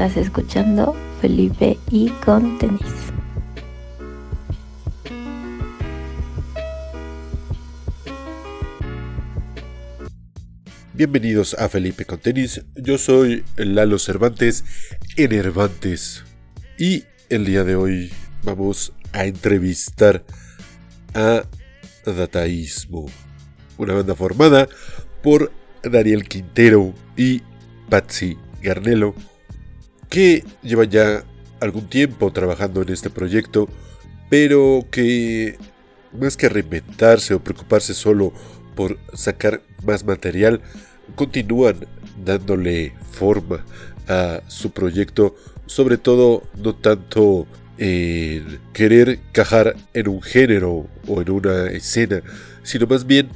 Estás escuchando Felipe y con tenis. Bienvenidos a Felipe con tenis. Yo soy Lalo Cervantes, Enervantes. Y el día de hoy vamos a entrevistar a Dataísmo, una banda formada por Daniel Quintero y Patsy Garnelo, que llevan ya algún tiempo trabajando en este proyecto, pero que más que reinventarse o preocuparse solo por sacar más material, continúan dándole forma a su proyecto, sobre todo no tanto en querer cajar en un género o en una escena, sino más bien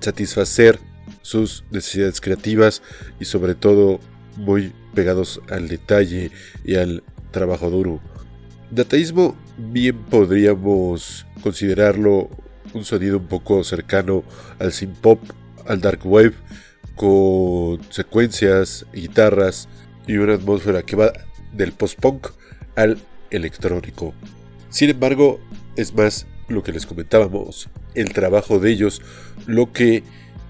satisfacer sus necesidades creativas y sobre todo muy pegados al detalle y al trabajo duro. Dataísmo bien podríamos considerarlo un sonido un poco cercano al synth pop, al dark wave, con secuencias, guitarras y una atmósfera que va del post-punk al electrónico. Sin embargo, es más lo que les comentábamos, el trabajo de ellos, lo que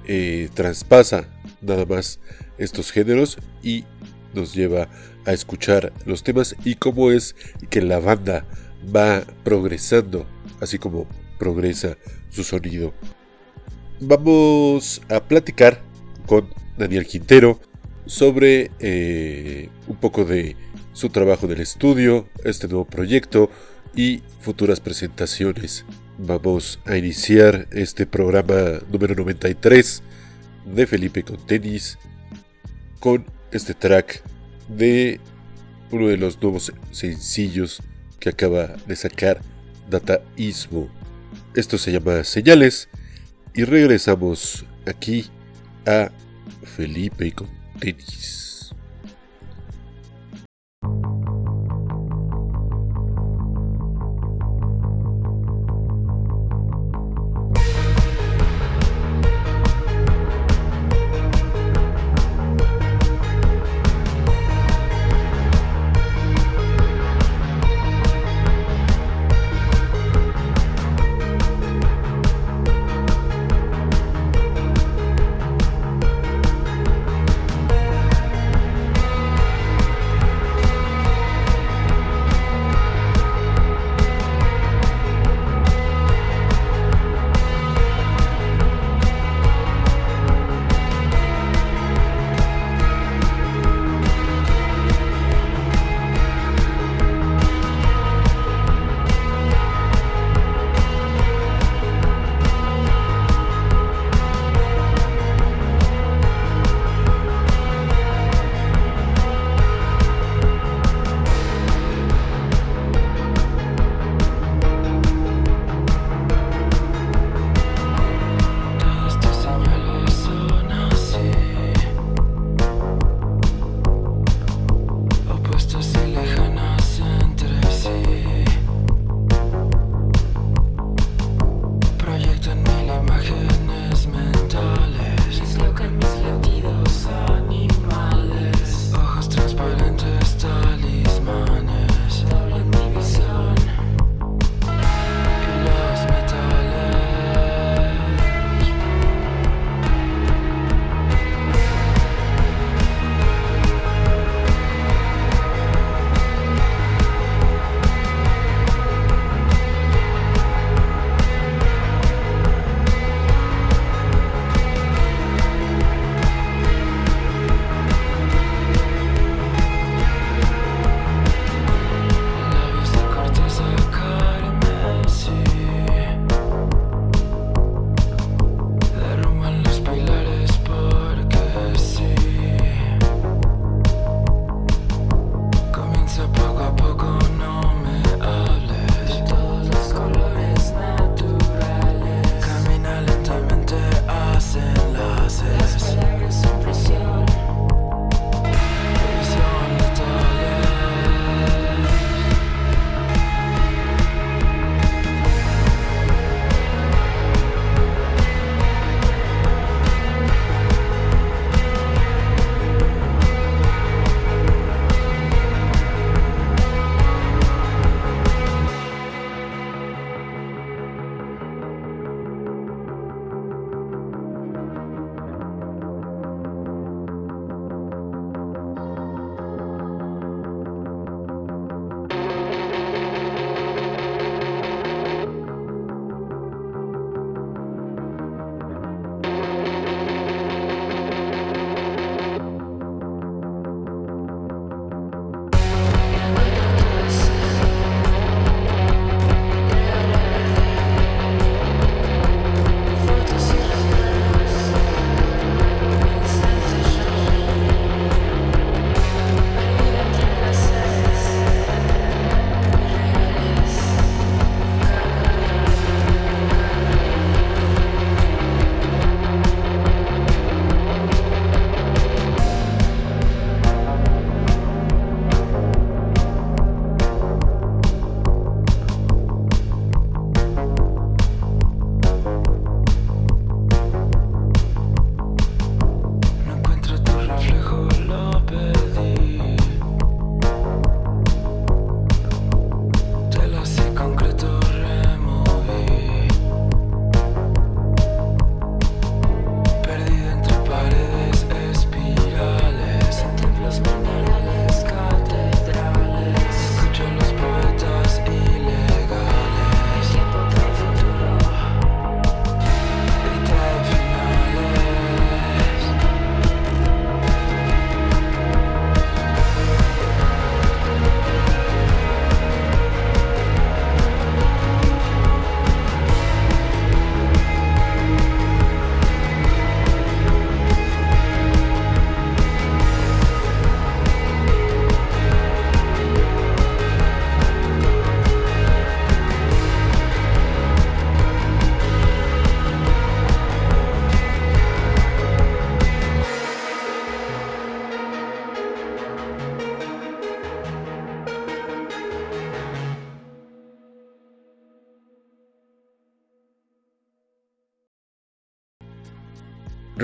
eh, traspasa nada más estos géneros y nos lleva a escuchar los temas y cómo es que la banda va progresando, así como progresa su sonido. Vamos a platicar con Daniel Quintero sobre eh, un poco de su trabajo en el estudio, este nuevo proyecto y futuras presentaciones. Vamos a iniciar este programa número 93 de Felipe con tenis con este track de uno de los nuevos sencillos que acaba de sacar Dataísmo. Esto se llama Señales y regresamos aquí a Felipe con tenis.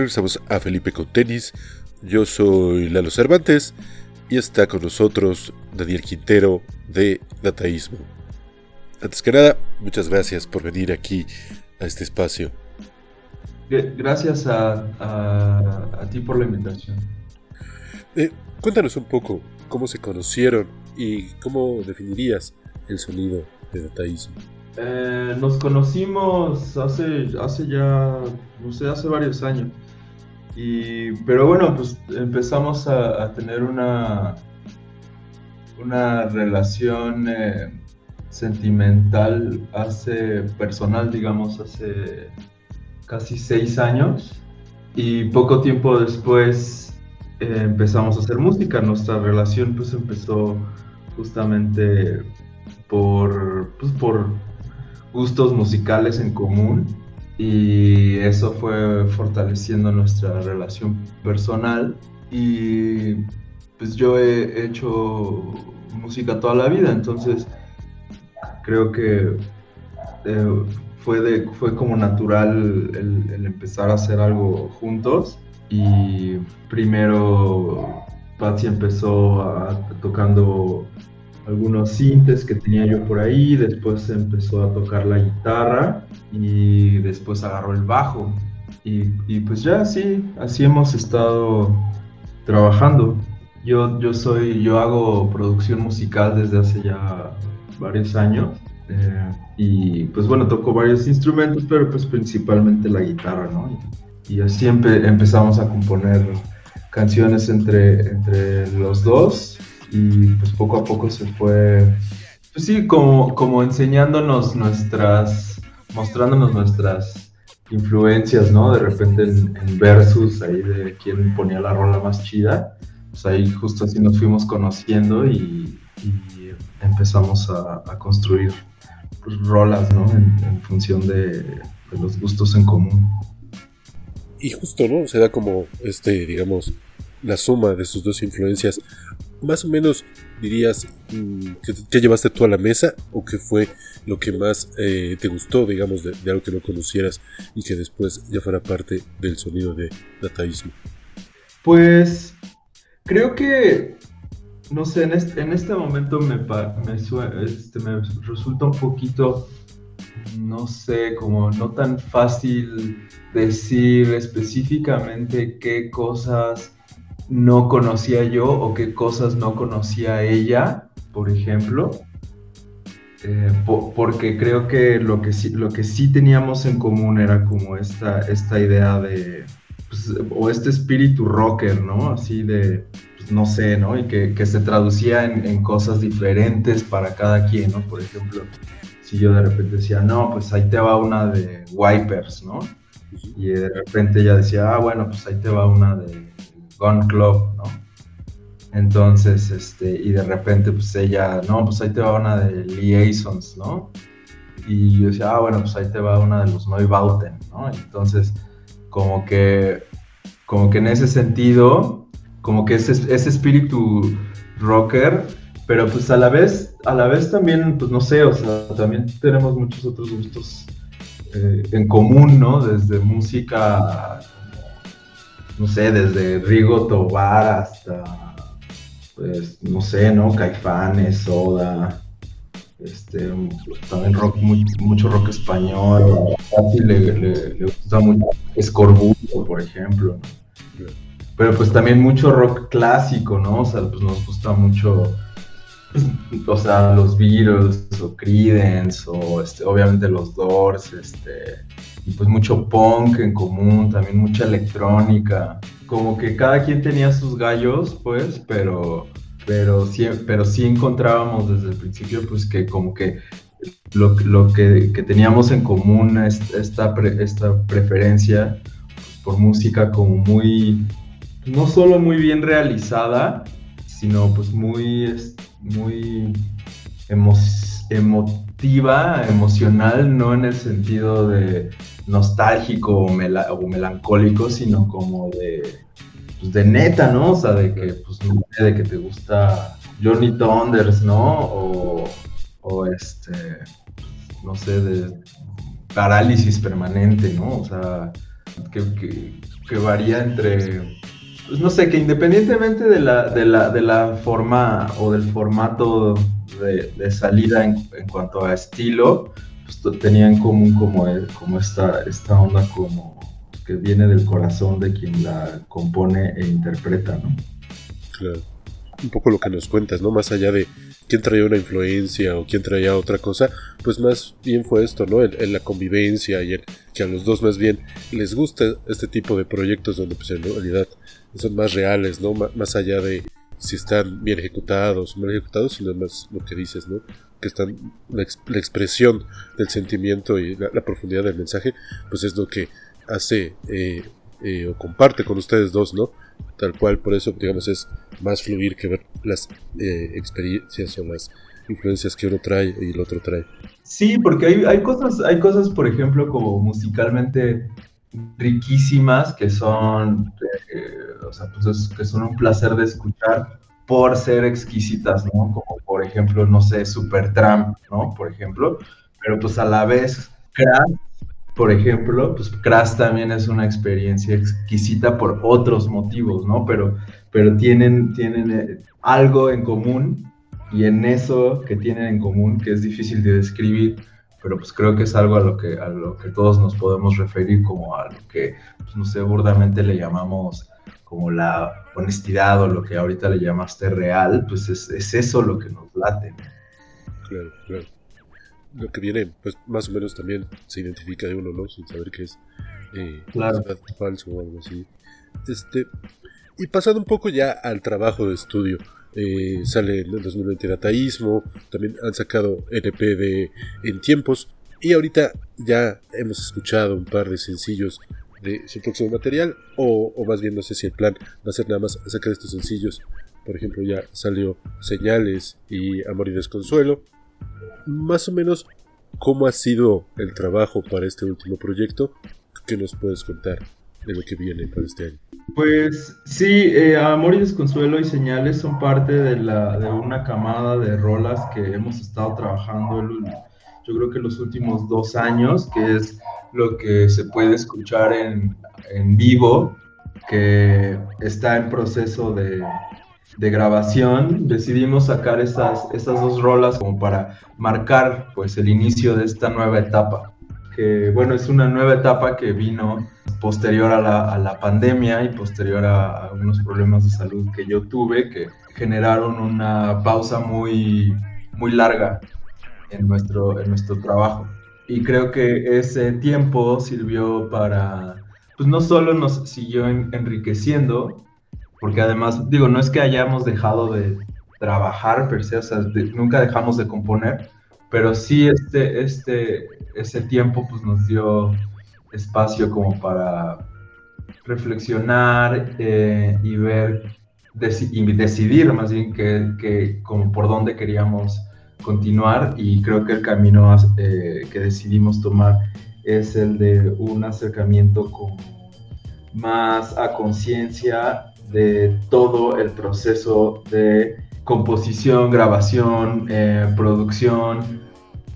Regresamos a Felipe con tenis. Yo soy Lalo Cervantes y está con nosotros Daniel Quintero de Dataísmo. Antes que nada, muchas gracias por venir aquí a este espacio. Gracias a, ti por la invitación. Eh, cuéntanos un poco cómo se conocieron y cómo definirías el sonido de Dataísmo. Eh, nos conocimos hace, hace ya, no sé, hace varios años. Pero bueno, pues empezamos a, tener una, una relación eh, sentimental hace, personal, digamos, hace casi seis años. Y poco tiempo después eh, empezamos a hacer música. Nuestra relación pues empezó justamente por, pues, por gustos musicales en común y eso fue fortaleciendo nuestra relación personal. Y pues yo he hecho música toda la vida, entonces creo que eh, fue, de, fue como natural el, empezar a hacer algo juntos. Y primero Patsy empezó tocando algunos sintes que tenía yo por ahí, después empezó a tocar la guitarra y después agarró el bajo. Y, pues ya así, así hemos estado trabajando. Yo, yo soy, yo hago producción musical desde hace ya varios años. Eh, y pues bueno, toco varios instrumentos, pero pues principalmente la guitarra, ¿no? Y, así empezamos a componer canciones entre, entre los dos y pues poco a poco se fue, pues sí, como, como enseñándonos nuestras, mostrándonos nuestras influencias, ¿no? De repente en, versus ahí de quién ponía la rola más chida, pues ahí justo así nos fuimos conociendo y, empezamos a, construir pues, rolas, ¿no? En, función de, de los gustos en común. Y justo, ¿no? Se da como, este, digamos, la suma de sus dos influencias más o menos dirías mm, que, llevaste tú a la mesa o qué fue lo que más eh, te gustó, digamos, de, algo que no conocieras y que después ya fuera parte del sonido de dataísmo? Pues creo que, no sé, en este, en este momento me, me, este, me resulta un poquito, no sé, como no tan fácil decir específicamente qué cosas no conocía yo o qué cosas no conocía ella, por ejemplo. Eh, porque creo que lo que, sí, lo que sí teníamos en común era como esta, esta idea de, pues, o este espíritu rocker, ¿no? Así de, pues, no sé, ¿no? Y que, se traducía en, en, cosas diferentes para cada quien, ¿no? Por ejemplo, si yo de repente decía, no, pues ahí te va una de Wipers, ¿no? Y de repente ella decía, ah, bueno, pues ahí te va una de Club, ¿no? Entonces, este, y de repente, pues ella, no, pues ahí te va una de Liaisons, ¿no? Y yo decía, ah, bueno, pues ahí te va una de los Neubauten, ¿no? Entonces, como que, como que en ese sentido, como que ese, ese espíritu rocker, pero pues a la vez, a la vez también, pues no sé, o sea, también tenemos muchos otros gustos eh, en común, ¿no? Desde música no sé, desde Rigo Tobar hasta, pues, no sé, ¿no? Caifanes, Soda, este, también rock, mucho rock español, le, le, gusta mucho Escorbuto, por ejemplo, Pero pues también mucho rock clásico, ¿no? O sea, pues nos gusta mucho, pues, o sea, los Beatles o Creedence o este, obviamente los Doors, este, y pues mucho punk en común, también mucha electrónica. Como que cada quien tenía sus gallos, pues, pero, pero, sí, pero sí encontrábamos desde el principio, pues, que como que lo, lo que, que, teníamos en común, esta, esta preferencia por música como muy, no solo muy bien realizada, sino pues muy, muy emotiva, emocional, no en el sentido de nostálgico o, melancólico, sino como de, pues de neta, ¿no? O sea, de que, pues, de que te gusta Johnny Thunders, ¿no? O, o este, no sé, de parálisis permanente, ¿no? O sea, que, varía entre, pues no sé, que independientemente de la, de la, de la forma o del formato de, salida en, cuanto a estilo, pues tenía en común como, como esta, esta onda como que viene del corazón de quien la compone e interpreta, ¿no? Claro. Un poco lo que nos cuentas, ¿no? Más allá de quién traía una influencia o quién traía otra cosa, pues más bien fue esto, ¿no? En, la convivencia y el que a los dos más bien les gusta este tipo de proyectos donde pues en realidad son más reales, ¿no? más allá de si están bien ejecutados o mal ejecutados, sino más lo que dices, ¿no? Que están la, expresión del sentimiento y la, profundidad del mensaje, pues es lo que hace eh, eh, o comparte con ustedes dos, ¿no? Tal cual, por eso, digamos, es más fluir que ver las eh, experiencias o las influencias que uno trae y el otro trae. Sí, porque hay, hay, cosas, hay cosas, por ejemplo, como musicalmente riquísimas que son, o sea, pues que son un placer de escuchar por ser exquisitas, ¿no? Como por ejemplo, no sé, Supertramp, ¿no? Por ejemplo, pero pues a la vez Crash por ejemplo, pues Crash también es una experiencia exquisita por otros motivos, ¿no? Pero, pero tienen, tienen eh, algo en común y en eso que tienen en común, que es difícil de describir, pero pues creo que es algo a lo que, a lo que todos nos podemos referir como a lo que, pues, no sé, burdamente le llamamos como la honestidad o lo que ahorita le llamaste real, pues es, es eso lo que nos late. Claro, claro lo que viene, pues más o menos también se identifica de uno, ¿no? Sin saber qué es eh, falso o algo así. Este, y pasando un poco ya al trabajo de estudio. Eh, sale en el 2020 Dataísmo, también han sacado NP de En Tiempos, y ahorita ya hemos escuchado un par de sencillos de su próximo material, o, o, más bien no sé si el plan va a ser nada más sacar estos sencillos. Por ejemplo, ya salió Señales y Amor y Desconsuelo, más o menos cómo ha sido el trabajo para este último proyecto. ¿Qué nos puedes contar de lo que viene para este año? Pues sí, eh, Amor y Desconsuelo y Señales son parte de, la, de una camada de rolas que hemos estado trabajando yo creo que los últimos dos años, que es lo que se puede escuchar en, en vivo, que está en proceso de, de grabación, decidimos sacar estas, estas dos rolas como para marcar pues el inicio de esta nueva etapa. Que bueno, es una nueva etapa que vino posterior a la, a la pandemia y posterior a, algunos problemas de salud que yo tuve que generaron una pausa muy, muy larga en nuestro, en nuestro trabajo. Y creo que ese tiempo sirvió para, pues no solo nos siguió enriqueciendo, porque además, digo, no es que hayamos dejado de trabajar per se, nunca dejamos de componer, pero sí este, este, ese tiempo pues nos dio espacio como para reflexionar eh, y ver y decidir más bien que, que, como por dónde queríamos continuar y creo que el camino eh, que decidimos tomar es el de un acercamiento más a conciencia de todo el proceso de composición, grabación, eh, producción,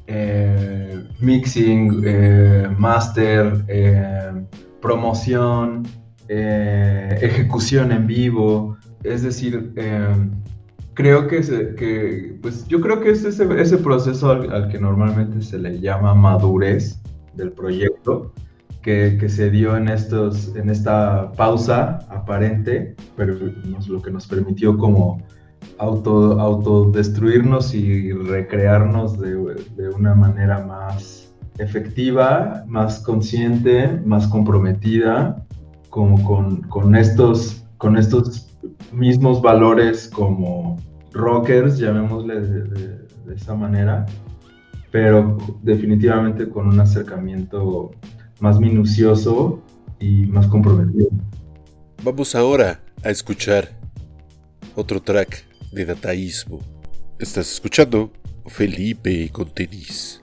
eh, mixing, eh, master, promoción, ejecución en vivo. Es decir, creo que, que, pues yo creo que es ese, ese proceso al que normalmente se le llama madurez del proyecto que, se dio en, estos, en esta pausa aparente, pero lo que nos permitió como auto, autodestruirnos y recrearnos de, de una manera más efectiva, más consciente, más comprometida, como con, con, estos, con estos mismos valores como rockers, llamémosle de, esa manera, pero definitivamente con un acercamiento más minucioso y más comprometido. Vamos ahora a escuchar otro track de Dataísmo. Estás escuchando Felipe con tenis.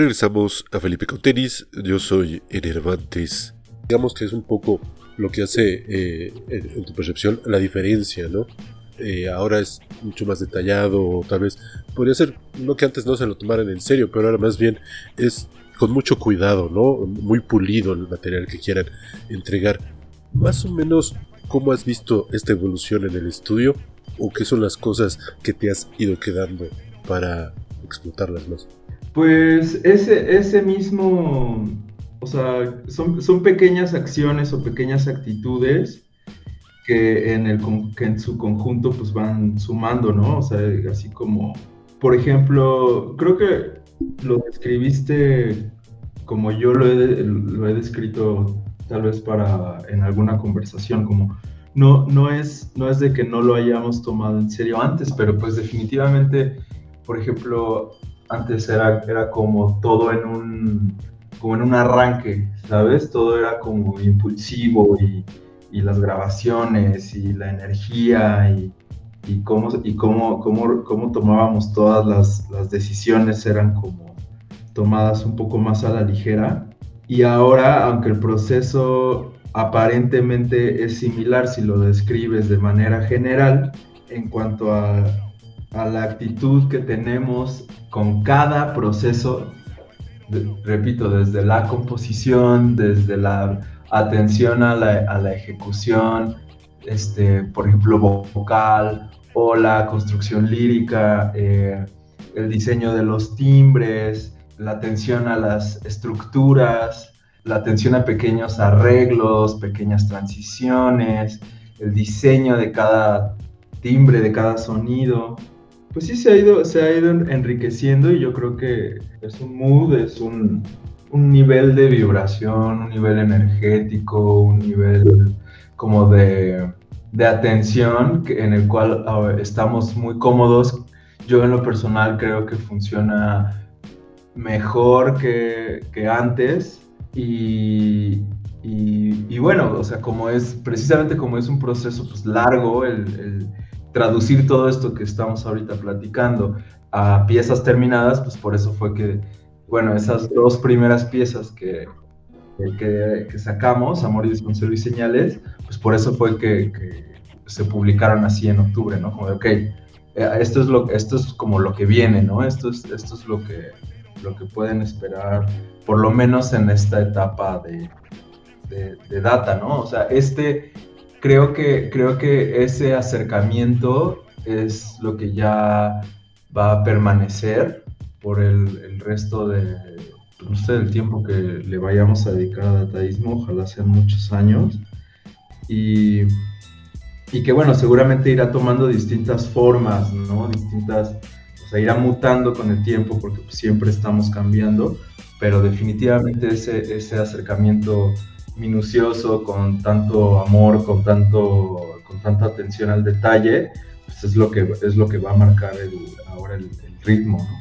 Regresamos a Felipe con tenis. Yo soy Enervantes. Digamos que es un poco lo que hace eh, en, tu percepción la diferencia, ¿no? Eh, ahora es mucho más detallado, tal vez podría ser, no que antes no se lo tomaran en serio, pero ahora más bien es con mucho cuidado, ¿no? Muy pulido el material que quieran entregar. Más o menos, ¿cómo has visto esta evolución en el estudio? ¿O qué son las cosas que te has ido quedando para explotarlas más? Pues ese, ese mismo, o sea, son, son pequeñas acciones o pequeñas actitudes que en, el, que en su conjunto pues van sumando, ¿no? O sea, así como, por ejemplo, creo que lo describiste como yo lo he, lo he descrito tal vez para en alguna conversación, como no, no, es, no es de que no lo hayamos tomado en serio antes, pero pues definitivamente, por ejemplo, antes era, era como todo en un, como en un arranque, ¿sabes? Todo era como impulsivo y, y las grabaciones y la energía y, y cómo, y cómo, cómo, cómo tomábamos todas las, las, decisiones eran como tomadas un poco más a la ligera. Y ahora, aunque el proceso aparentemente es similar si lo describes de manera general, en cuanto a, a la actitud que tenemos con cada proceso, repito, desde la composición, desde la atención a la, ejecución, este, por ejemplo, vocal o la construcción lírica, eh, el diseño de los timbres, la atención a las estructuras, la atención a pequeños arreglos, pequeñas transiciones, el diseño de cada timbre, de cada sonido. Pues sí se ha ido, se ha ido enriqueciendo y yo creo que es un mood, es un, un nivel de vibración, un nivel energético, un nivel como de, de atención en el cual estamos muy cómodos. Yo en lo personal creo que funciona mejor que, que antes y, y, bueno, o sea, como es, precisamente como es un proceso pues, largo, el, traducir todo esto que estamos ahorita platicando a piezas terminadas, pues por eso fue que, bueno, esas dos primeras piezas que, que, que sacamos, Amor y Desconsuelo y Señales, pues por eso fue que, que, se publicaron así en octubre, ¿no? Como de, ok, eh, esto es, lo, esto es como lo que viene, ¿no? Esto es, esto es lo, que, lo que pueden esperar, por lo menos en esta etapa de, de, de data, ¿no? O sea, este, creo que, creo que ese acercamiento es lo que ya va a permanecer por el, el resto de, no sé, del tiempo que le vayamos a dedicar a dataísmo, ojalá sean muchos años. Y, y que bueno, seguramente irá tomando distintas formas, ¿no? Distintas, o sea, irá mutando con el tiempo porque siempre estamos cambiando, pero definitivamente ese, ese acercamiento minucioso, con tanto amor, con, tanto, con tanta atención al detalle, pues es lo que, es lo que va a marcar el, ahora el, ritmo, ¿no?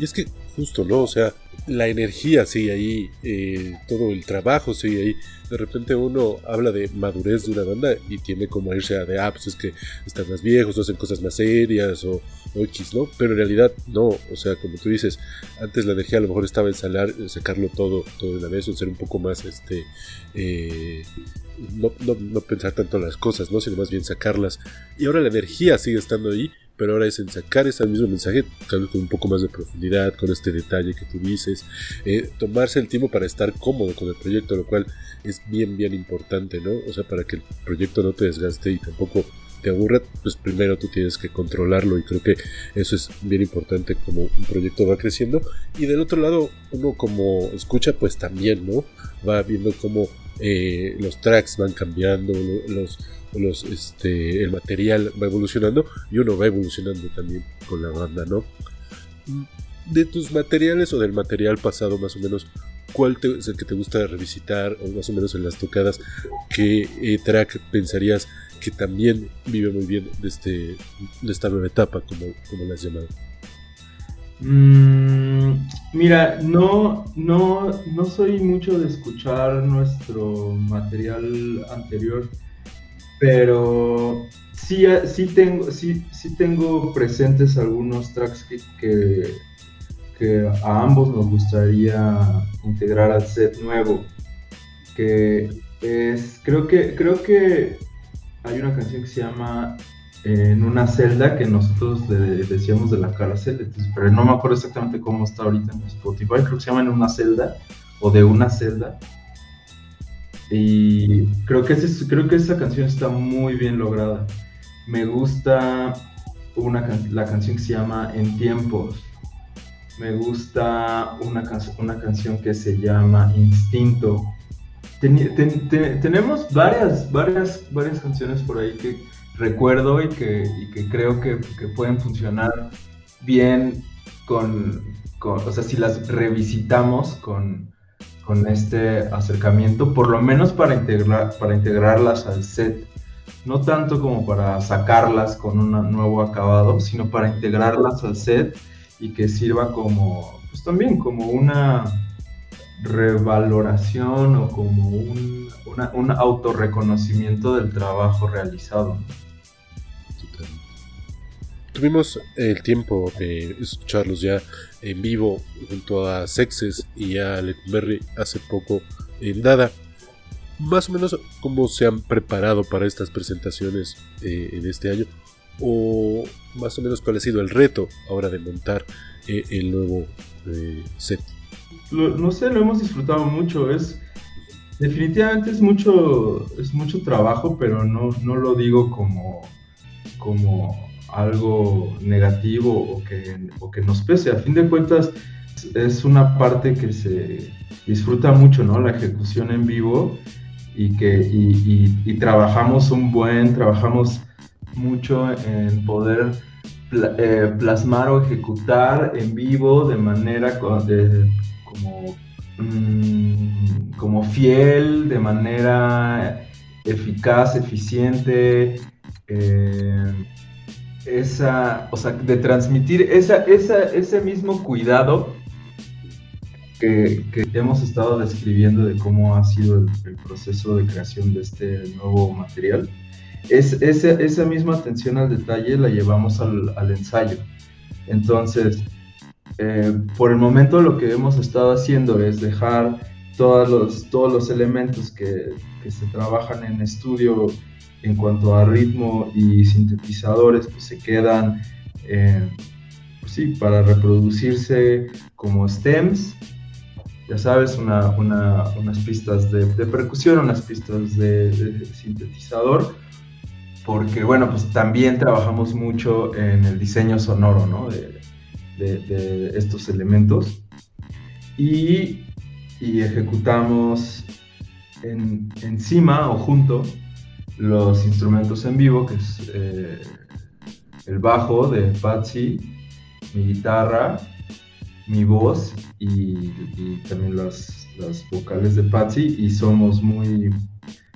Y es que justo, ¿no? O sea, la energía sigue ahí, eh, todo el trabajo sigue ahí. De repente uno habla de madurez de una banda y tiene como irse a de, ah, pues es que están más viejos, o hacen cosas más serias o, o, X, ¿no? Pero en realidad no, o sea, como tú dices, antes la energía a lo mejor estaba en salar, sacarlo todo, todo de una vez, o ser un poco más, este, eh, no, no, no pensar tanto en las cosas, ¿no? Sino más bien sacarlas. Y ahora la energía sigue estando ahí pero ahora es en sacar ese mismo mensaje, tal vez con un poco más de profundidad, con este detalle que tú dices, eh, tomarse el tiempo para estar cómodo con el proyecto, lo cual es bien, bien importante, ¿no? O sea, para que el proyecto no te desgaste y tampoco te aburra, pues primero tú tienes que controlarlo y creo que eso es bien importante como un proyecto va creciendo. Y del otro lado, uno como escucha, pues también, ¿no? Va viendo cómo eh, los tracks van cambiando, los los, este, el material va evolucionando y uno va evolucionando también con la banda, ¿no? De tus materiales o del material pasado más o menos, ¿cuál te, es el que te gusta revisitar o más o menos en las tocadas? ¿Qué eh, track pensarías que también vive muy bien de, este, de esta nueva etapa, como, como la has llamado? Mm, mira, no, no, no soy mucho de escuchar nuestro material anterior pero sí, sí, tengo, sí, sí tengo presentes algunos tracks que, que, que a ambos nos gustaría integrar al set nuevo, que es, creo que, creo que hay una canción que se llama eh, En una celda que nosotros decíamos de la cárcel, pero no me acuerdo exactamente cómo está ahorita en Spotify, creo que se llama En una celda o de una celda. Y creo que, ese, creo que esa canción está muy bien lograda. Me gusta una, la canción que se llama En tiempos. Me gusta una, una canción que se llama Instinto. tenemos varias, varias, varias canciones por ahí que recuerdo y que, y que creo que, que, pueden funcionar bien con, con, o sea, si las revisitamos con, con este acercamiento, por lo menos para, integrar, para integrarlas al set. No tanto como para sacarlas con un nuevo acabado, sino para integrarlas al set y que sirva como, pues también como una revaloración o como un, un autorreconocimiento del trabajo realizado. Tuvimos el tiempo de escucharlos ya en vivo junto a Sexes y a Lecumberri hace poco en Dada. Más o menos cómo se han preparado para estas presentaciones eh, en este año o más o menos cuál ha sido el reto ahora de montar eh, el nuevo eh, set. no sé, lo hemos disfrutado mucho. Es definitivamente es mucho es mucho trabajo, pero no, no lo digo como como algo negativo o que, o que nos pese. A fin de cuentas, es una parte que se disfruta mucho, ¿no? La ejecución en vivo y que y, trabajamos un buen, trabajamos mucho en poder eh, plasmar o ejecutar en vivo de manera como, mm, como fiel, de manera eficaz, eficiente. Eh, esa, o sea, de transmitir esa, ese mismo cuidado que, hemos estado describiendo de cómo ha sido el, proceso de creación de este nuevo material. Es, esa misma atención al detalle la llevamos al, ensayo. Entonces, eh, por el momento lo que hemos estado haciendo es dejar todos los, todos los elementos que, que se trabajan en estudio en cuanto a ritmo y sintetizadores, pues se quedan, eh, pues sí, para reproducirse como stems, ya sabes, unas pistas de, percusión, unas pistas de, sintetizador, porque bueno, pues también trabajamos mucho en el diseño sonoro, ¿no? De, estos elementos. Y, y ejecutamos en, encima o junto los instrumentos en vivo, que es eh, el bajo de Patsy, mi guitarra, mi voz y, también las, las, vocales de Patsy y somos muy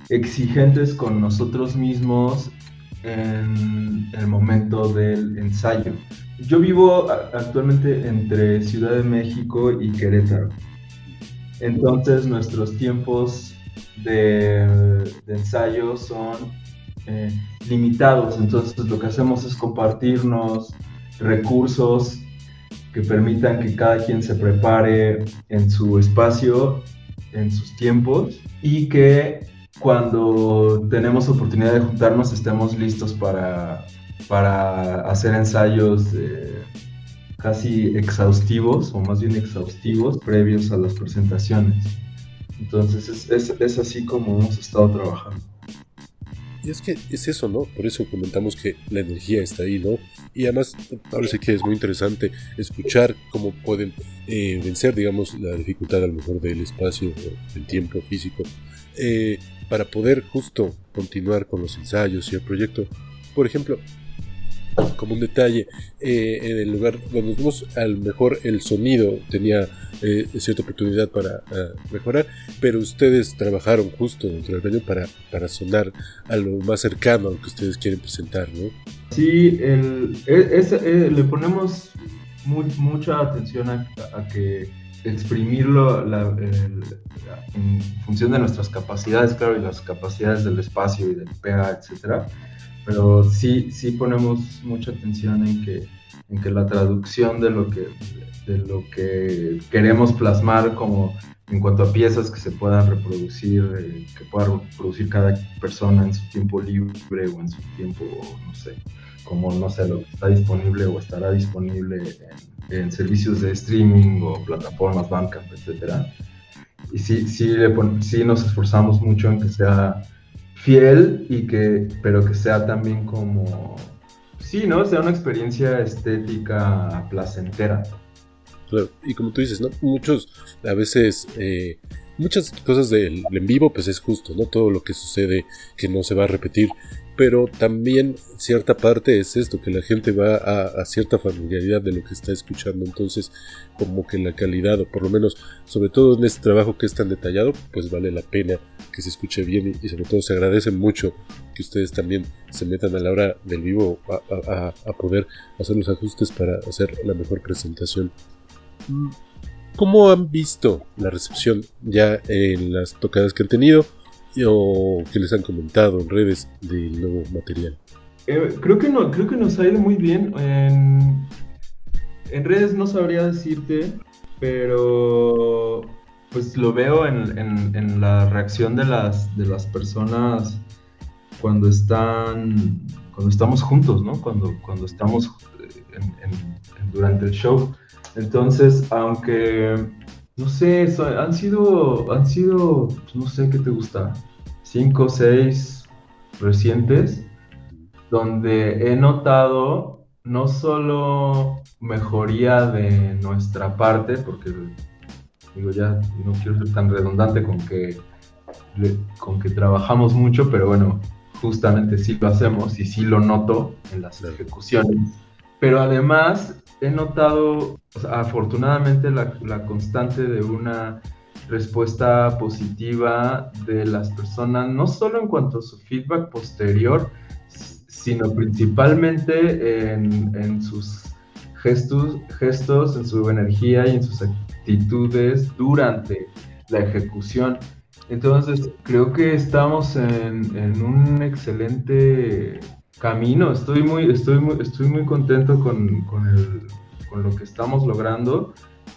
exigentes con nosotros mismos en el momento del ensayo. Yo vivo actualmente entre Ciudad de México y Querétaro. Entonces nuestros tiempos de, ensayo son eh, limitados, entonces lo que hacemos es compartirnos recursos que permitan que cada quien se prepare en su espacio, en sus tiempos y que cuando tenemos oportunidad de juntarnos estemos listos para, para hacer ensayos casi exhaustivos o más bien exhaustivos previos a las presentaciones. Entonces es, así como hemos estado trabajando. Y es que es eso, ¿no? Por eso comentamos que la energía está ahí, ¿no? Y además, parece que es muy interesante escuchar cómo pueden eh, vencer, digamos, la dificultad a lo mejor del espacio, del tiempo físico, eh, para poder justo continuar con los ensayos y el proyecto. Por ejemplo, como un detalle, eh, en el lugar donde nos vimos, al mejor el sonido tenía eh, cierta oportunidad para mejorar, pero ustedes trabajaron justo dentro del baño para, para sonar a lo más cercano a lo que ustedes quieren presentar, ¿no? Sí, el, e, eh, le ponemos mucha atención a, que exprimirlo en función de nuestras capacidades, claro, y las capacidades del espacio y del PA, etcétera pero sí, sí ponemos mucha atención en que en que la traducción de lo que, de lo que queremos plasmar como en cuanto a piezas que se puedan reproducir, eh, que pueda reproducir cada persona en su tiempo libre o en su tiempo, no sé, como no sé, lo que está disponible o estará disponible en, servicios de streaming o plataformas, Bandcamp, etcétera. Y sí, sí, sí nos esforzamos mucho en que sea fiel y que, pero que sea también como, sí, ¿no? Sea una experiencia estética placentera. Claro, y como tú dices, ¿no? Muchos, a veces, eh, muchas cosas del en vivo, pues es justo, ¿no? Todo lo que sucede que no se va a repetir pero también cierta parte es esto, que la gente va a, cierta familiaridad de lo que está escuchando, entonces como que la calidad, o por lo menos, sobre todo en este trabajo que es tan detallado, pues vale la pena que se escuche bien y, sobre todo se agradece mucho que ustedes también se metan a la hora del vivo a, a poder hacer los ajustes para hacer la mejor presentación. ¿Cómo han visto la recepción ya en las tocadas que han tenido? O que les han comentado en redes del nuevo material? Eh, creo, que no, creo que nos ha ido muy bien. En, en redes no sabría decirte, pero pues lo veo en, en, la reacción de las, de las personas cuando están cuando estamos juntos, ¿no? Cuando, cuando estamos durante el show. Entonces, aunque no sé, han sido, han sido, pues, no sé qué te gusta, cinco o seis recientes, donde he notado no solo mejoría de nuestra parte, porque digo ya, no quiero ser tan redundante con que, con que trabajamos mucho, pero bueno, justamente sí lo hacemos y sí lo noto en las ejecuciones. Pero además he notado, afortunadamente, la, constante de una respuesta positiva de las personas, no solo en cuanto a su feedback posterior, sino principalmente en, sus gestos, gestos, en su energía y en sus actitudes durante la ejecución. Entonces, creo que estamos en, en un excelente camino. Estoy muy, estoy muy, estoy muy contento con, con, el, con lo que estamos logrando.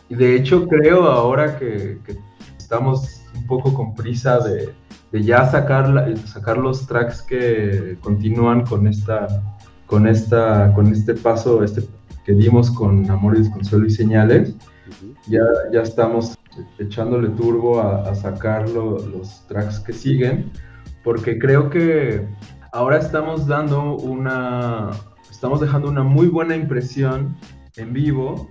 Y de hecho creo ahora que, que estamos un poco con prisa de, de ya sacar, sacar los tracks que continúan con esta, con esta, con este paso este, que dimos con Amor y Desconsuelo y Señales. Ya, ya estamos echándole turbo a, a sacar los tracks que siguen, porque creo que ahora estamos dando una, estamos dejando una muy buena impresión en vivo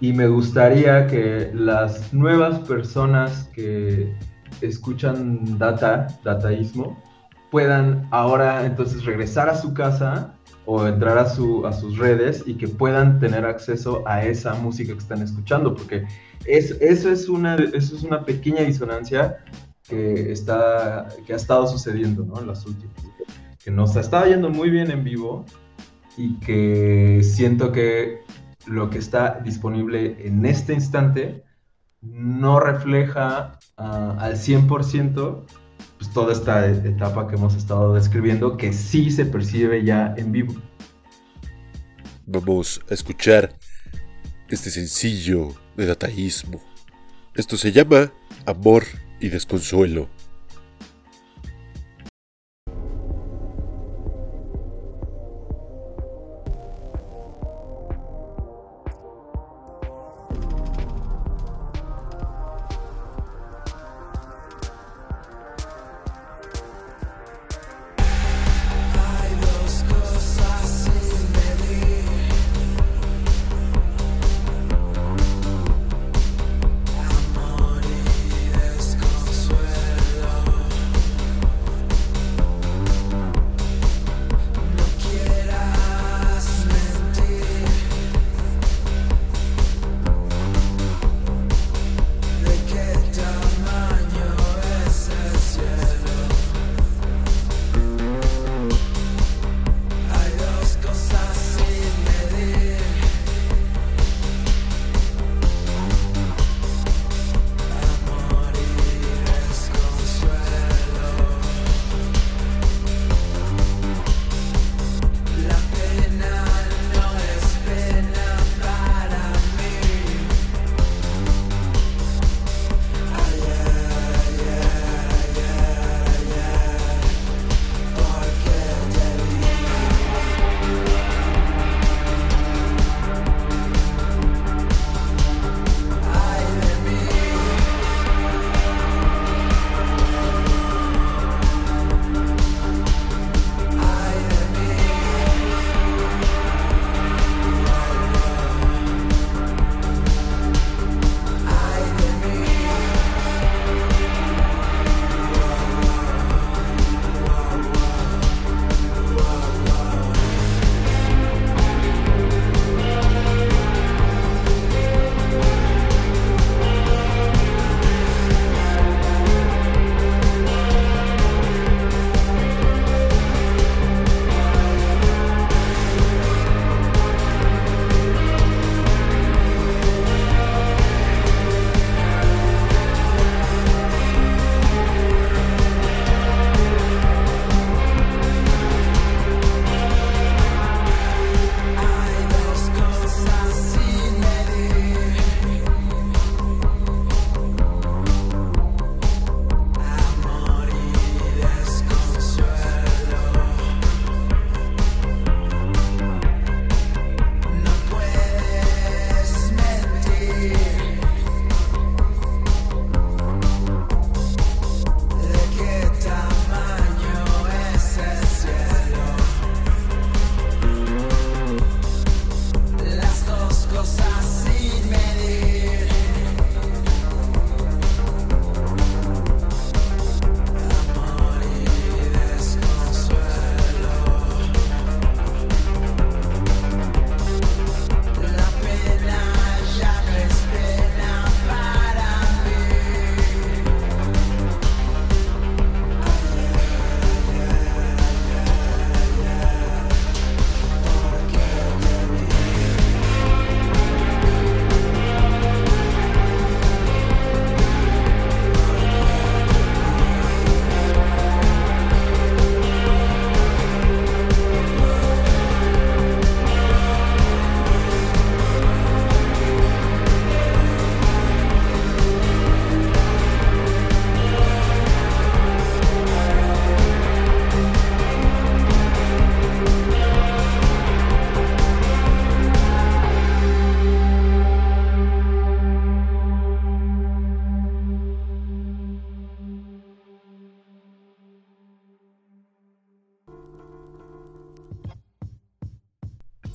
y me gustaría que las nuevas personas que escuchan data, dataísmo, puedan ahora entonces regresar a su casa o entrar a, su, a sus redes y que puedan tener acceso a esa música que están escuchando, porque es, eso, es una, eso es una pequeña disonancia que, está, que ha estado sucediendo ¿no? en las últimas que nos está yendo muy bien en vivo y que siento que lo que está disponible en este instante no refleja ah, al 100% pues, toda esta etapa que hemos estado describiendo, que sí se percibe ya en vivo. Vamos a escuchar este sencillo de dataísmo. Esto se llama Amor y Desconsuelo.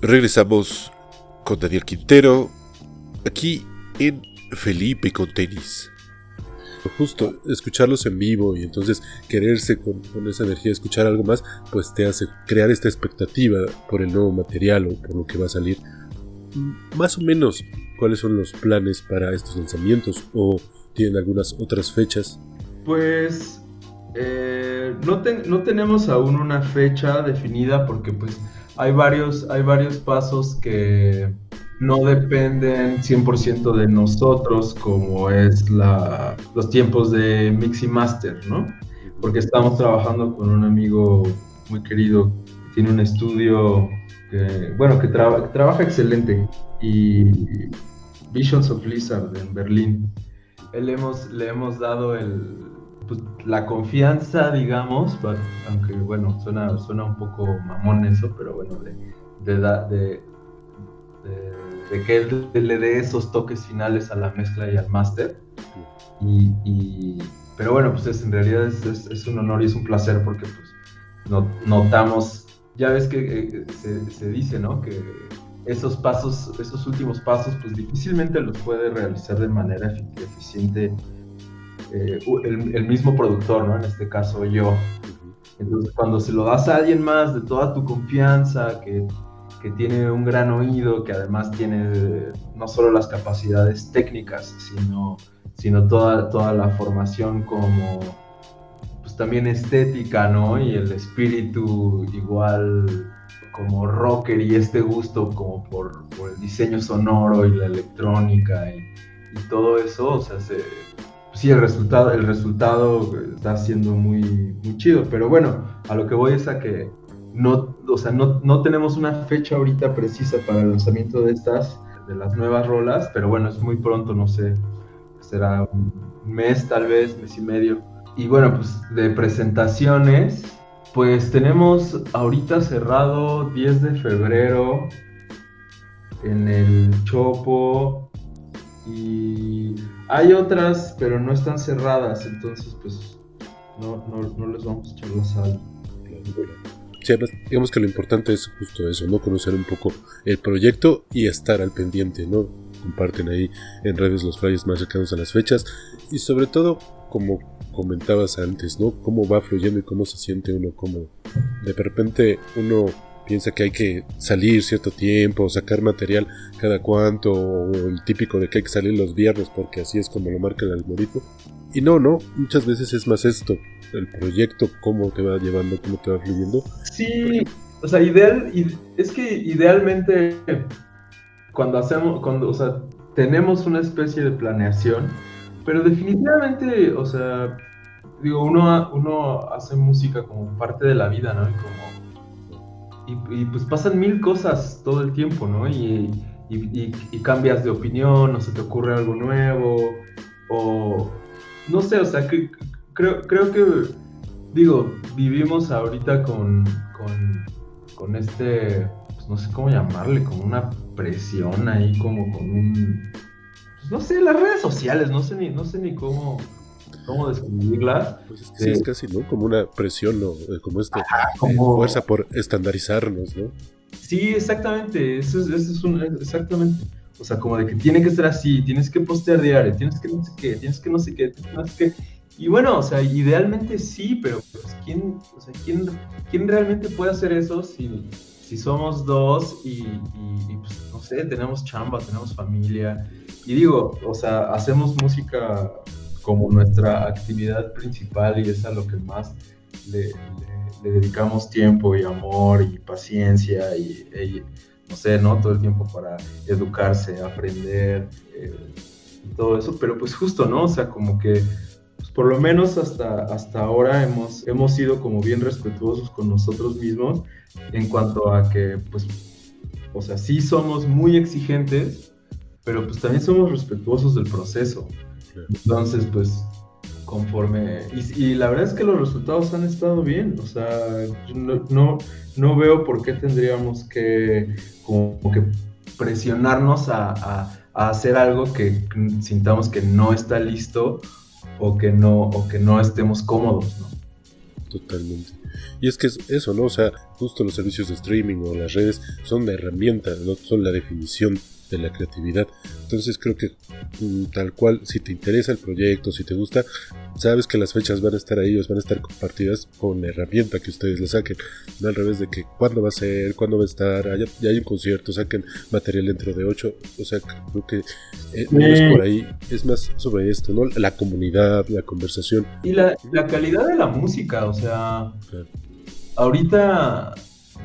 Regresamos con Daniel Quintero aquí en Felipe con tenis. Justo escucharlos en vivo y entonces quererse con, esa energía escuchar algo más, pues te hace crear esta expectativa por el nuevo material o por lo que va a salir. Más o menos, ¿cuáles son los planes para estos lanzamientos o tienen algunas otras fechas? Pues eh, no, no tenemos aún una fecha definida porque pues hay varios, hay varios pasos que no dependen 100% de nosotros, como es la, los tiempos de mix y master, ¿no? Porque estamos trabajando con un amigo muy querido que tiene un estudio, que, bueno, que, trabaja excelente, y Visions of Lizard en Berlín. Él hemos, le hemos dado el, la confianza, digamos, aunque bueno, suena, suena un poco mamón eso, pero bueno, de, de, de, que él le dé esos toques finales a la mezcla y al máster. Y, pero bueno, pues es, en realidad es, es, un honor y es un placer porque pues notamos, ya ves que eh, se, se, dice, ¿no? Que esos pasos, esos últimos pasos, pues difícilmente los puede realizar de manera eficiente eh, el, mismo productor, ¿no? En este caso yo. Entonces, cuando se lo das a alguien más de toda tu confianza, que, que tiene un gran oído, que además tiene no solo las capacidades técnicas, sino, sino toda, toda la formación como, pues también estética, ¿no? Y el espíritu igual como rocker y este gusto como por, por el diseño sonoro y la electrónica y, y todo eso, o sea, se, sí, el resultado, el resultado está siendo muy, muy chido. Pero bueno, a lo que voy es a que no, o sea, no, no tenemos una fecha ahorita precisa para el lanzamiento de estas, de las nuevas rolas, pero bueno, es muy pronto, no sé, será un mes tal vez, mes y medio. Y bueno, pues de presentaciones, pues tenemos ahorita cerrado 10 de febrero en el Chopo y hay otras, pero no están cerradas, entonces pues no, no, les vamos a echar la sal. Digamos que lo importante es justo eso, ¿no? Conocer un poco el proyecto y estar al pendiente, ¿no? Comparten ahí en redes los flyers más cercanos a las fechas y sobre todo, como comentabas antes, ¿no? Cómo va fluyendo y cómo se siente uno, como de repente uno piensa que hay que salir cierto tiempo, sacar material cada cuanto, o el típico de que hay que salir los viernes porque así es como lo marca el algoritmo. Y no, no, muchas veces es más esto, el proyecto, cómo te va llevando, cómo te va fluyendo. Sí, o sea, ideal, es que idealmente cuando hacemos, cuando, o sea, tenemos una especie de planeación, pero definitivamente, o sea, digo, uno, uno hace música como parte de la vida, ¿no? Y como y, pues pasan mil cosas todo el tiempo, ¿no? Y, cambias de opinión, o se te ocurre algo nuevo, o no sé, o sea, que, creo, creo que, digo, vivimos ahorita con, con, este, pues no sé cómo llamarle, como una presión ahí, como con un, pues no sé, las redes sociales, no sé ni, no sé ni cómo cómo describirla. Pues es que sí, es casi, ¿no? Como una presión, ¿no? Eh, como esta eh, fuerza por estandarizarnos, ¿no? Sí, exactamente, eso es, eso es un, exactamente. O sea, como de que tiene que ser así, tienes que postear diario, tienes que no sé qué, tienes que no sé qué, no sé qué. Y bueno, o sea, idealmente sí, pero pues, ¿quién, o sea, ¿quién, quién realmente puede hacer eso si, si somos dos y, y, pues, no sé, tenemos chamba, tenemos familia? Y digo, o sea, hacemos música como nuestra actividad principal y es a lo que más le, dedicamos tiempo y amor y paciencia y, no sé, ¿no? Todo el tiempo para educarse, aprender eh, y todo eso, pero pues justo, ¿no? O sea, como que pues por lo menos hasta, hasta ahora hemos, hemos sido como bien respetuosos con nosotros mismos en cuanto a que, pues, o sea, sí somos muy exigentes, pero pues también somos respetuosos del proceso. Entonces, pues, conforme... Y, la verdad es que los resultados han estado bien, o sea, no, no, veo por qué tendríamos que como que presionarnos a, hacer algo que sintamos que no está listo o que no, o que no estemos cómodos, ¿no? Totalmente. Y es que es eso, ¿no? O sea, justo los servicios de streaming o las redes son una herramienta, no son la definición de la creatividad. Entonces creo que mm, tal cual, si te interesa el proyecto, si te gusta, sabes que las fechas van a estar ahí, van a estar compartidas con la herramienta que ustedes le saquen. No al revés de que cuándo va a ser, cuándo va a estar, ya, hay un concierto, saquen material dentro de ocho. O sea, creo que eh, no es por ahí, es más sobre esto, ¿no? La comunidad, la conversación. Y la, calidad de la música, o sea, ahorita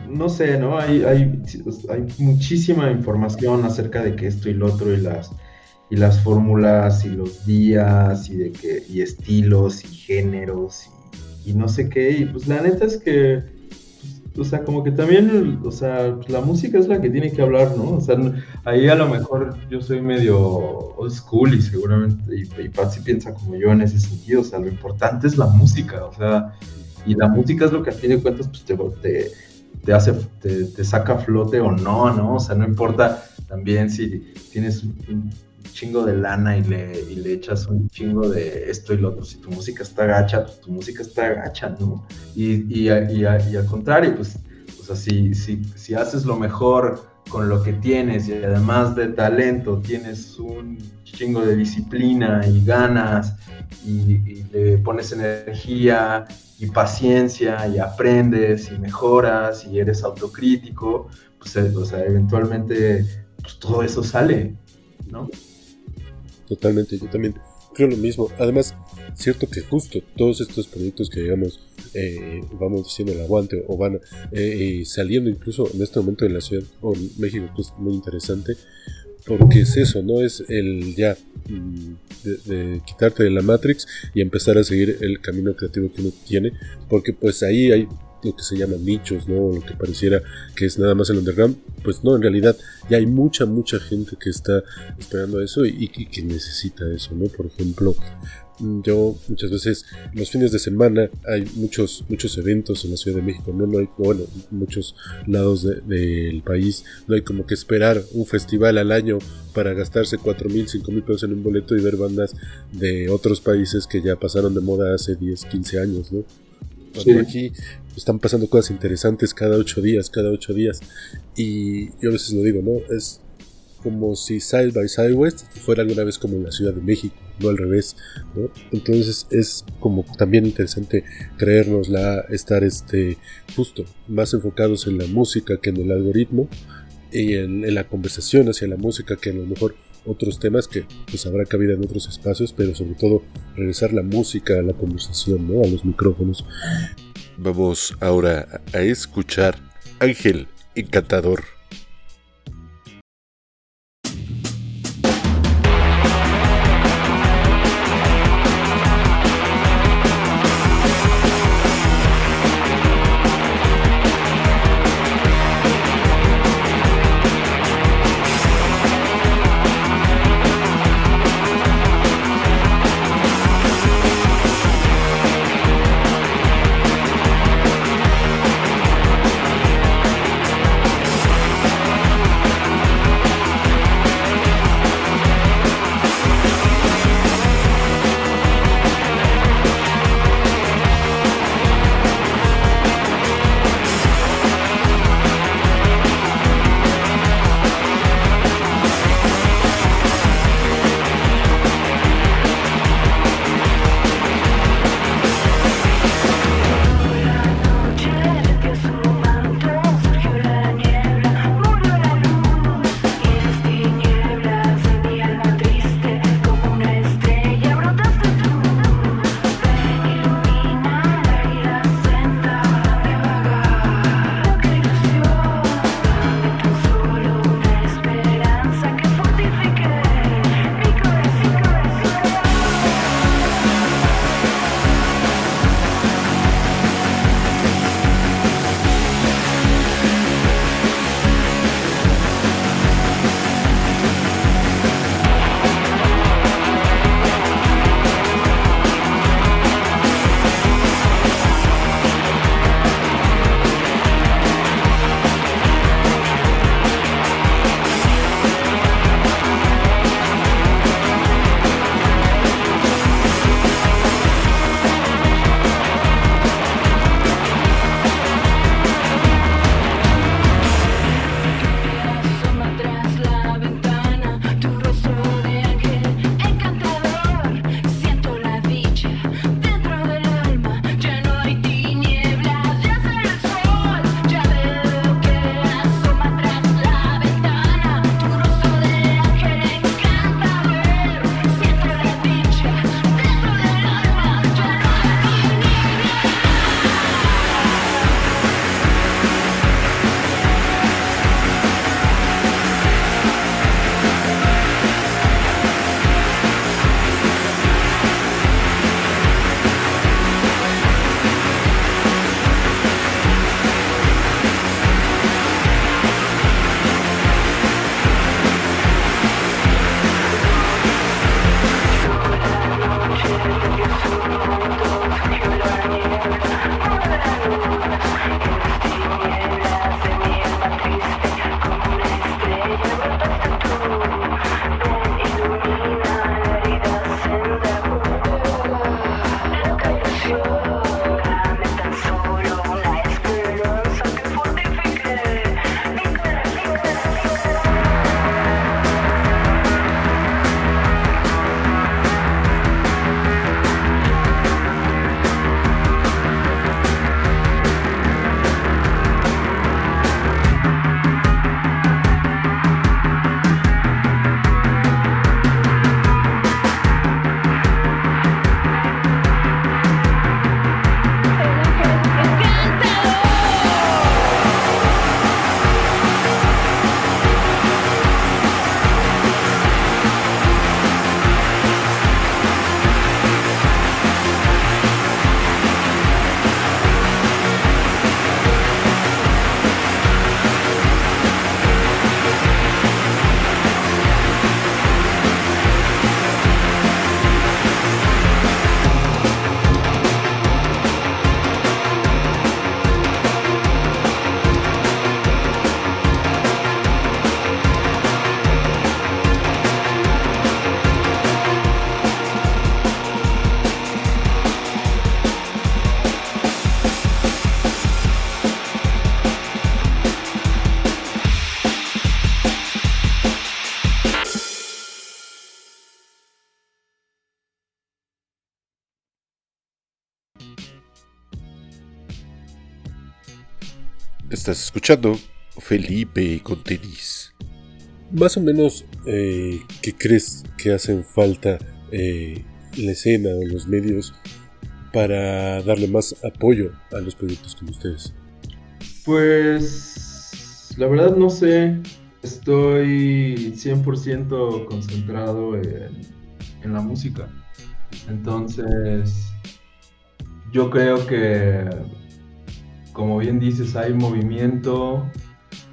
no sé, ¿no? Hay, hay, hay muchísima información acerca de que esto y lo otro y las, y las fórmulas y los días y de que, y estilos y géneros y, no sé qué. Y pues la neta es que, pues, o sea, como que también, o sea, pues, la música es la que tiene que hablar, ¿no? O sea, ahí a lo mejor yo soy medio old school y seguramente, y, y piensa como yo en ese sentido, o sea, lo importante es la música, o sea, y la música es lo que a fin de cuentas, pues te te hace, te, saca flote o no, ¿no? O sea, no importa también si tienes un chingo de lana y le, y le echas un chingo de esto y lo otro. Si tu música está gacha, pues tu música está gacha, ¿no? Y, y, y, al contrario, pues, o sea, si, si, si haces lo mejor con lo que tienes y además de talento tienes un chingo de disciplina y ganas y, le pones energía y paciencia y aprendes y mejoras y eres autocrítico, pues eh, o sea, eventualmente pues, todo eso sale, ¿no? Totalmente, yo también creo lo mismo. Además, cierto que justo todos estos proyectos que digamos eh, vamos diciendo el aguante o van eh, saliendo incluso en este momento en la ciudad o en México, que es muy interesante, porque es eso, no es el ya mm, de, quitarte de la Matrix y empezar a seguir el camino creativo que uno tiene, porque pues ahí hay lo que se llama nichos, ¿no? Lo que pareciera que es nada más el underground, pues no, en realidad ya hay mucha, mucha gente que está esperando eso y que necesita eso, ¿no? Por ejemplo, yo muchas veces los fines de semana hay muchos muchos eventos en la Ciudad de México no, no hay bueno muchos lados del país no hay como que esperar un festival al año para gastarse cuatro mil cinco mil pesos en un boleto y ver bandas de otros países que ya pasaron de moda hace 10 15 años no aquí están pasando cosas interesantes cada ocho días cada ocho días. Y yo a veces lo digo no es como si Side by Sidewest fuera alguna vez como en la Ciudad de México no al revés. Entonces es como también interesante creernos la estar este, justo más enfocados en la música que en el algoritmo y en, la conversación hacia la música que en lo mejor otros temas que pues habrá cabida en otros espacios, pero sobre todo regresar la música a la conversación, ¿no? a los micrófonos. Vamos ahora a escuchar Ángel Encantador. Estás escuchando Felipe con tenis. Más o menos, eh, ¿qué crees que hacen falta eh, la escena o los medios para darle más apoyo a los proyectos como ustedes? Pues la verdad no sé, estoy 100% concentrado en, en la música. Entonces, yo creo que como bien dices, hay movimiento,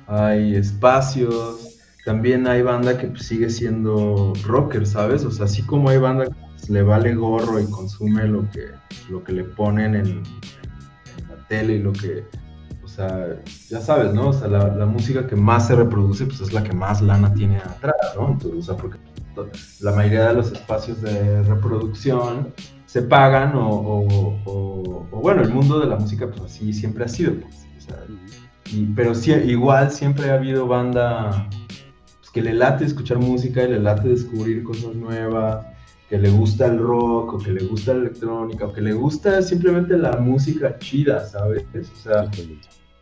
hay espacios, también hay banda que pues, sigue siendo rocker, ¿sabes? O sea, así como hay banda que pues, le vale gorro y consume lo que, lo que le ponen en, la tele y lo que, o sea, ya sabes, ¿no? O sea, la, música que más se reproduce, pues es la que más lana tiene atrás, ¿no? Entonces, o sea, porque la mayoría de los espacios de reproducción se pagan o, bueno, el mundo de la música pues así siempre ha sido. Pues, pero sí, igual siempre ha habido banda pues, que le late escuchar música y le late descubrir cosas nuevas, que le gusta el rock o que le gusta la electrónica o que le gusta simplemente la música chida, ¿sabes? O sea,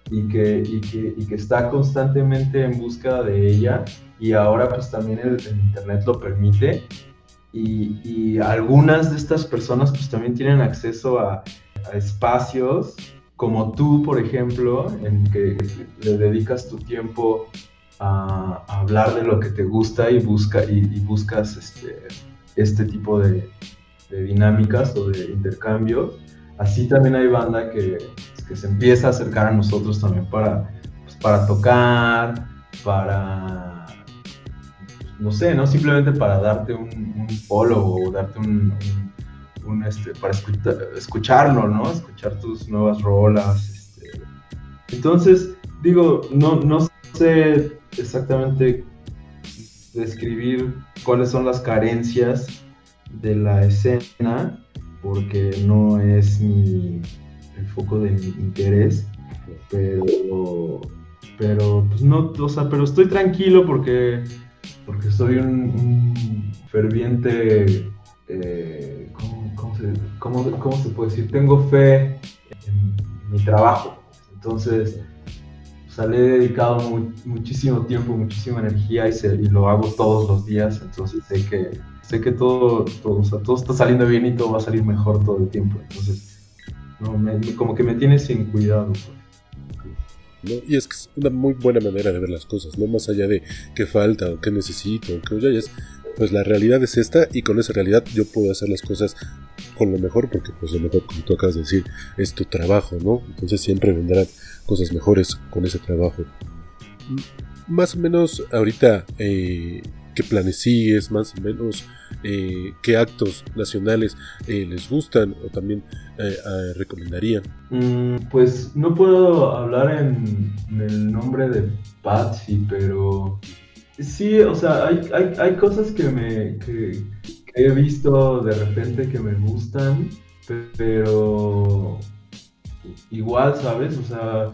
y que, y que, y que está constantemente en busca de ella y ahora pues también el internet lo permite y, algunas de estas personas pues también tienen acceso a, espacios como tú, por ejemplo, en que le dedicas tu tiempo a, hablar de lo que te gusta y, busca, y, buscas este, este tipo de, dinámicas o de intercambios. Así también hay banda que, que se empieza a acercar a nosotros también para, pues, para tocar, para no sé, ¿no? Simplemente para darte un, un follow o darte un, este, para escucharlo, ¿no? Escuchar tus nuevas rolas. Este. Entonces, digo, no, no sé exactamente describir cuáles son las carencias de la escena, porque no es mi, el foco de mi interés, pero, pero, pues no, o sea, pero estoy tranquilo porque porque soy un, ferviente, eh, ¿cómo, se, puede decir? Tengo fe en mi trabajo. Entonces, pues, le he dedicado muchísimo tiempo, muchísima energía y, y, lo hago todos los días. Entonces, sé que, sé que todo, todo, todo está saliendo bien y todo va a salir mejor todo el tiempo. Entonces, no, como que me tiene sin cuidado. Pues. Y es que es una muy buena manera de ver las cosas, no más allá de qué falta o qué necesito qué oyes. Pues la realidad es esta y con esa realidad yo puedo hacer las cosas con lo mejor porque pues lo mejor, como tú acabas de decir, es tu trabajo, ¿no? Entonces siempre vendrán cosas mejores con ese trabajo. Más o menos ahorita eh, qué planes sigues, más o menos eh, qué actos nacionales eh, les gustan o también eh, recomendarían. Mm, pues no puedo hablar en, el nombre de Patsy, pero sí, o sea, hay, hay, cosas que, me, que, he visto de repente que me gustan, pero igual, ¿sabes? O sea,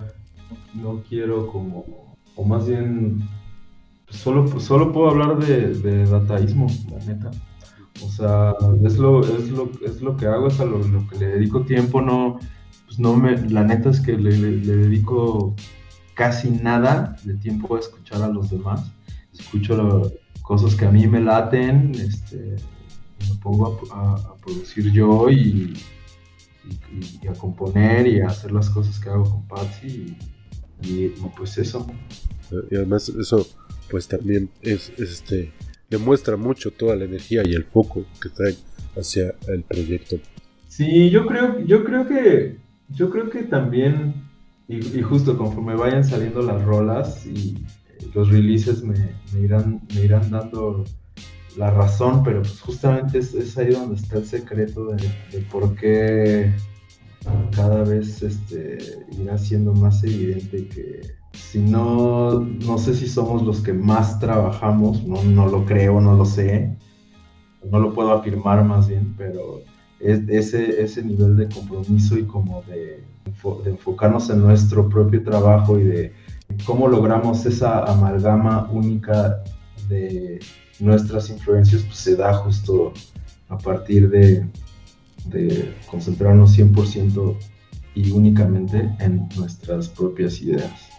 no quiero como, o más bien solo, solo puedo hablar de, de, dataísmo, la neta. O sea, es lo, es lo, es lo que hago, es a lo, que le dedico tiempo, no, pues no me, la neta es que le, dedico casi nada de tiempo a escuchar a los demás. Escucho cosas que a mí me laten, este, me pongo a, producir yo y, a componer y a hacer las cosas que hago con Patsy y, y pues eso. Y además eso pues también es, este demuestra mucho toda la energía y el foco que trae hacia el proyecto. Sí, yo creo, yo creo que yo creo que también y, justo conforme vayan saliendo las rolas y los releases me, irán me irán dando la razón, pero pues justamente es, ahí donde está el secreto de, de, por qué cada vez este, irá siendo más evidente que si no, no sé si somos los que más trabajamos, no, no lo creo, no lo sé, no lo puedo afirmar más bien, pero es ese, ese nivel de compromiso y como de, enfocarnos en nuestro propio trabajo y de cómo logramos esa amalgama única de nuestras influencias, pues se da justo a partir de, de concentrarnos 100% y únicamente en nuestras propias ideas.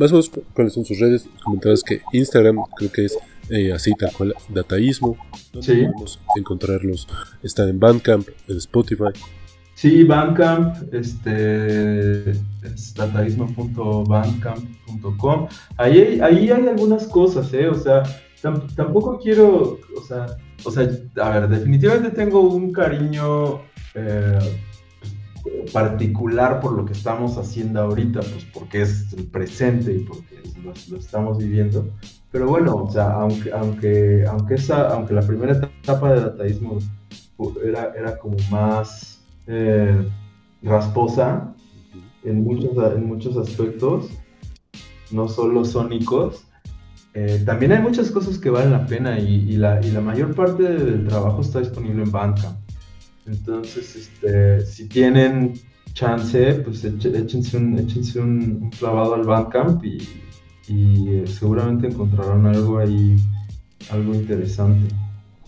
Más o menos cuáles son sus redes. Comentabas que Instagram creo que es eh, así tal cual, Dataísmo. Sí. Podemos encontrarlos. Están en Bandcamp, en Spotify. Sí, Bandcamp, este, es dataísmo.bandcamp.com. Ahí, ahí hay algunas cosas, ¿eh? O sea, tampoco quiero, o sea, o sea, a ver, definitivamente tengo un cariño eh, particular por lo que estamos haciendo ahorita, pues porque es el presente y porque lo, estamos viviendo. Pero bueno, o sea, aunque, aunque, aunque, esa, aunque la primera etapa de dataísmo era, era como más eh, rasposa en muchos, en muchos aspectos, no solo sónicos, eh, también hay muchas cosas que valen la pena y, la, y la mayor parte del trabajo está disponible en Bandcamp. Entonces, este, si tienen chance, pues échense un, échense un, clavado al Bandcamp y, y, seguramente encontrarán algo ahí, algo interesante.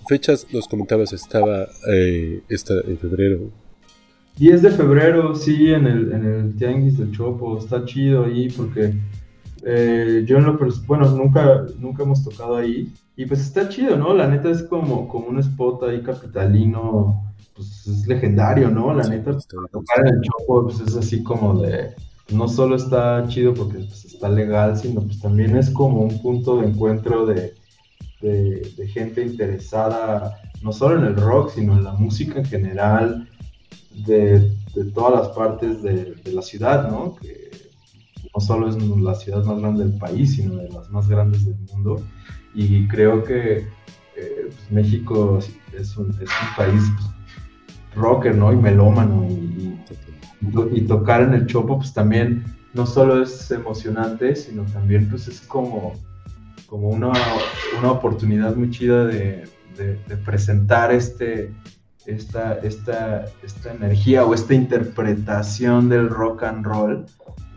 Fechas, los comentabas, estaba eh, esta, en febrero. 10 de febrero, sí, en el, en el Tianguis de Chopo, está chido ahí porque eh, yo en lo bueno, nunca, nunca hemos tocado ahí y pues está chido, ¿no? La neta es como, como un spot ahí capitalino pues es legendario, ¿no? La neta, tocar en el Chopo pues es así como de, no solo está chido porque pues, está legal, sino pues también es como un punto de encuentro de, de, gente interesada, no solo en el rock, sino en la música en general, de, de todas las partes de, la ciudad, ¿no? Que no solo es la ciudad más grande del país, sino de las más grandes del mundo. Y creo que eh, pues, México es un, es un país pues, rocker, ¿no? Y melómano y, tocar en el chopo, pues también no solo es emocionante, sino también pues es como, como una, una oportunidad muy chida de, presentar este, esta, esta, esta energía o esta interpretación del rock and roll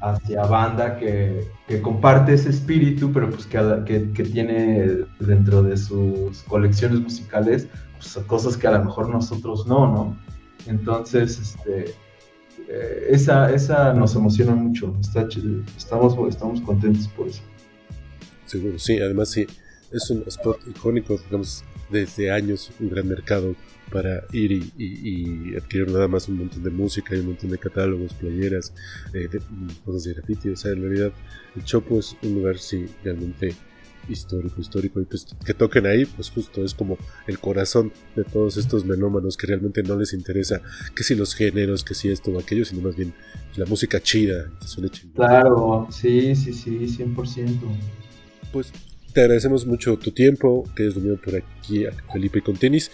hacia banda que, que comparte ese espíritu, pero pues que, que, tiene dentro de sus colecciones musicales pues, cosas que a lo mejor nosotros no, ¿no? Entonces, este, eh, esa, esa nos emociona mucho, Está, estamos, estamos contentos por eso. Seguro, sí, además sí, es un spot icónico, digamos, desde años, un gran mercado para ir y, adquirir nada más un montón de música y un montón de catálogos, playeras, eh, cosas de graffiti. O sea, en realidad el Chopo es un lugar, sí, realmente histórico, histórico. Y pues que toquen ahí, pues justo es como el corazón de todos estos melómanos que realmente no les interesa que si los géneros, que si esto o aquello, sino más bien la música chida, que suene Claro, sí, sí, sí, 100%. Pues te agradecemos mucho tu tiempo, que has venido por aquí a Felipe con tenis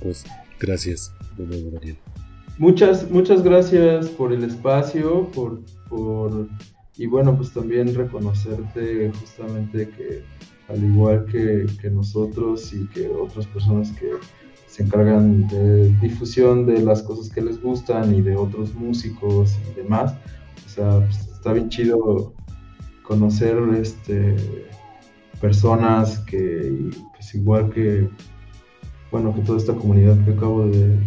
pues gracias de nuevo, Daniel. Muchas, muchas gracias por el espacio, por, por, y bueno, pues también reconocerte justamente que al igual que, que nosotros y que otras personas que se encargan de difusión de las cosas que les gustan y de otros músicos y demás, o sea, pues, está bien chido conocer este personas que pues igual que bueno, que toda esta comunidad que acabo de,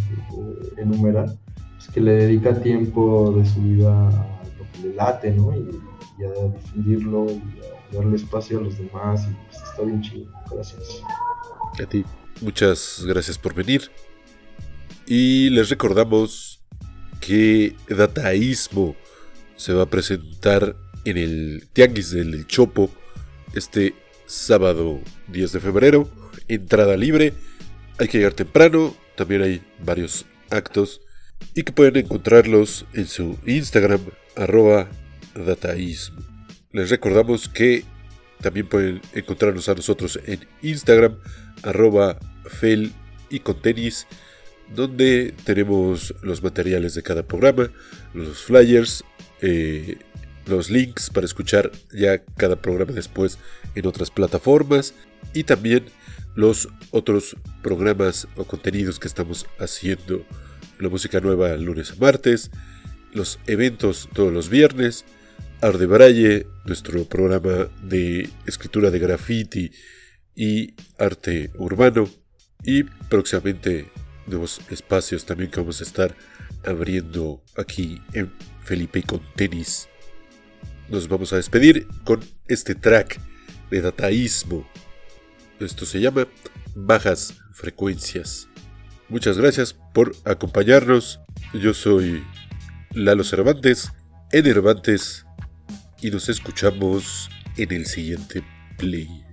enumerar, pues que le dedica tiempo de su vida a le late, ¿no? Y, a difundirlo y a darle espacio a los demás, y pues está bien chido. Gracias. A ti, muchas gracias por venir. Y les recordamos que Dataísmo se va a presentar en el Tianguis del Chopo este sábado 10 de febrero. Entrada libre hay que llegar temprano, también hay varios actos y que pueden encontrarlos en su Instagram arroba dataísmo. Les recordamos que también pueden encontrarnos a nosotros en Instagram arroba fel y con tenis donde tenemos los materiales de cada programa, los flyers, eh, los links para escuchar ya cada programa después en otras plataformas y también los otros programas o contenidos que estamos haciendo. La música nueva lunes a martes, los eventos todos los viernes, Arde Braille, nuestro programa de escritura de graffiti y arte urbano, y próximamente nuevos espacios también que vamos a estar abriendo aquí en Felipe con tenis. Nos vamos a despedir con este track de dataísmo esto se llama bajas frecuencias. Muchas gracias por acompañarnos. Yo soy Lalo Cervantes, en Cervantes, y nos escuchamos en el siguiente play.